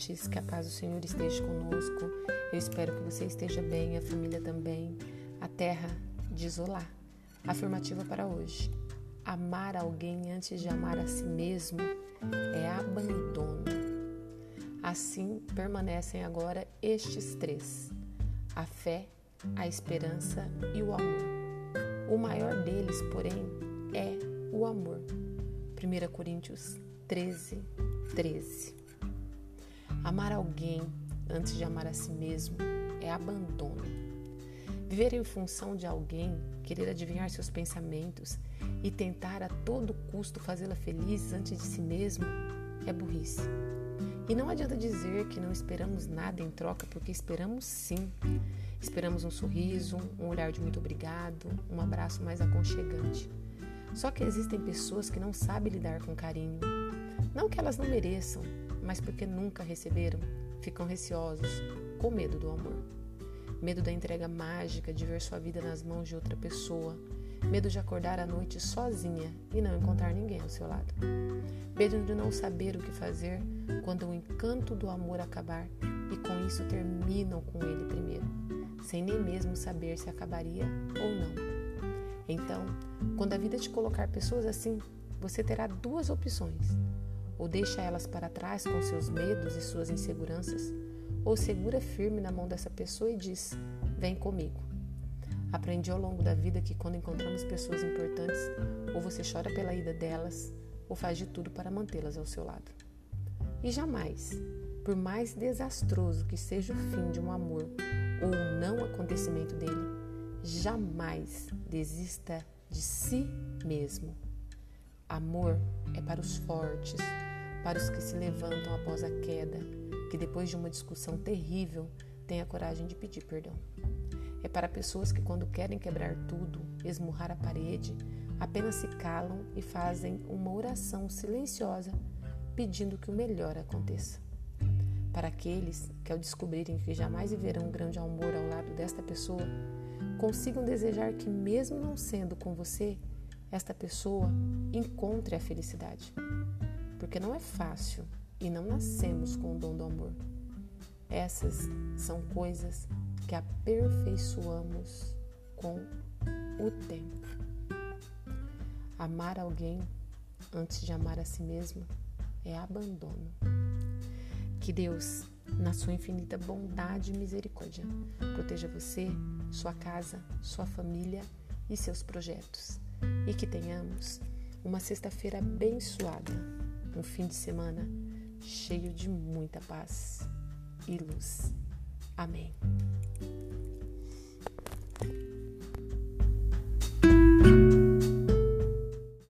ouvintes, que a paz do Senhor esteja conosco. Eu espero que você esteja bem, a família também. A terra de isolar. Afirmativa para hoje. Amar alguém antes de amar a si mesmo é abandono. Assim permanecem agora estes três: a fé, a esperança e o amor. O maior deles, porém, é o amor. 1 Coríntios 13, 13. Amar alguém antes de amar a si mesmo é abandono. Viver em função de alguém, querer adivinhar seus pensamentos e tentar a todo custo fazê-la feliz antes de si mesmo é burrice. E não adianta dizer que não esperamos nada em troca, porque esperamos sim. Esperamos um sorriso, um olhar de muito obrigado, um abraço mais aconchegante. Só que existem pessoas que não sabem lidar com carinho. Não que elas não mereçam, mas porque nunca receberam, ficam receosos, com medo do amor. Medo da entrega mágica de ver sua vida nas mãos de outra pessoa. Medo de acordar à noite sozinha e não encontrar ninguém ao seu lado. Medo de não saber o que fazer quando o encanto do amor acabar e com isso terminam com ele primeiro, sem nem mesmo saber se acabaria ou não. Então, quando a vida te colocar pessoas assim, você terá duas opções: ou deixa elas para trás com seus medos e suas inseguranças, ou segura firme na mão dessa pessoa e diz: Vem comigo. Aprendi ao longo da vida que quando encontramos pessoas importantes, ou você chora pela ida delas, ou faz de tudo para mantê-las ao seu lado. E jamais, por mais desastroso que seja o fim de um amor ou o não acontecimento dele, jamais desista de si mesmo. Amor é para os fortes, para os que se levantam após a queda, que depois de uma discussão terrível têm a coragem de pedir perdão. É para pessoas que, quando querem quebrar tudo, esmurrar a parede, apenas se calam e fazem uma oração silenciosa pedindo que o melhor aconteça. Para aqueles que, ao descobrirem que jamais viverão um grande amor ao lado desta pessoa, consigam desejar que, mesmo não sendo com você, esta pessoa encontre a felicidade. Porque não é fácil e não nascemos com o dom do amor. Essas são coisas que aperfeiçoamos com o tempo. Amar alguém antes de amar a si mesmo é abandono. Que Deus na sua infinita bondade e misericórdia. Proteja você, sua casa, sua família e seus projetos. E que tenhamos uma sexta-feira abençoada, um fim de semana cheio de muita paz e luz. Amém.